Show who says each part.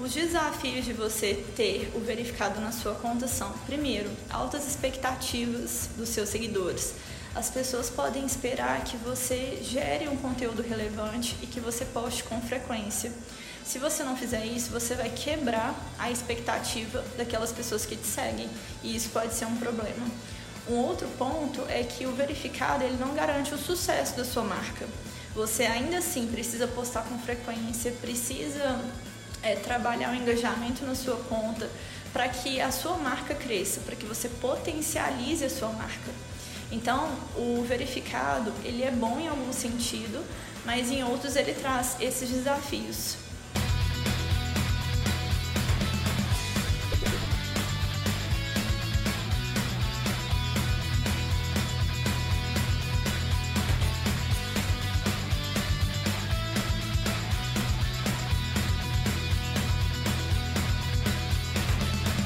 Speaker 1: Os desafios de você ter o verificado na sua conta são, primeiro, altas expectativas dos seus seguidores. As pessoas podem esperar que você gere um conteúdo relevante e que você poste com frequência. Se você não fizer isso, você vai quebrar a expectativa daquelas pessoas que te seguem e isso pode ser um problema. Um outro ponto é que o verificado ele não garante o sucesso da sua marca. Você ainda assim precisa postar com frequência, precisa é, trabalhar o engajamento na sua conta para que a sua marca cresça, para que você potencialize a sua marca. Então, o verificado ele é bom em algum sentido, mas em outros ele traz esses desafios.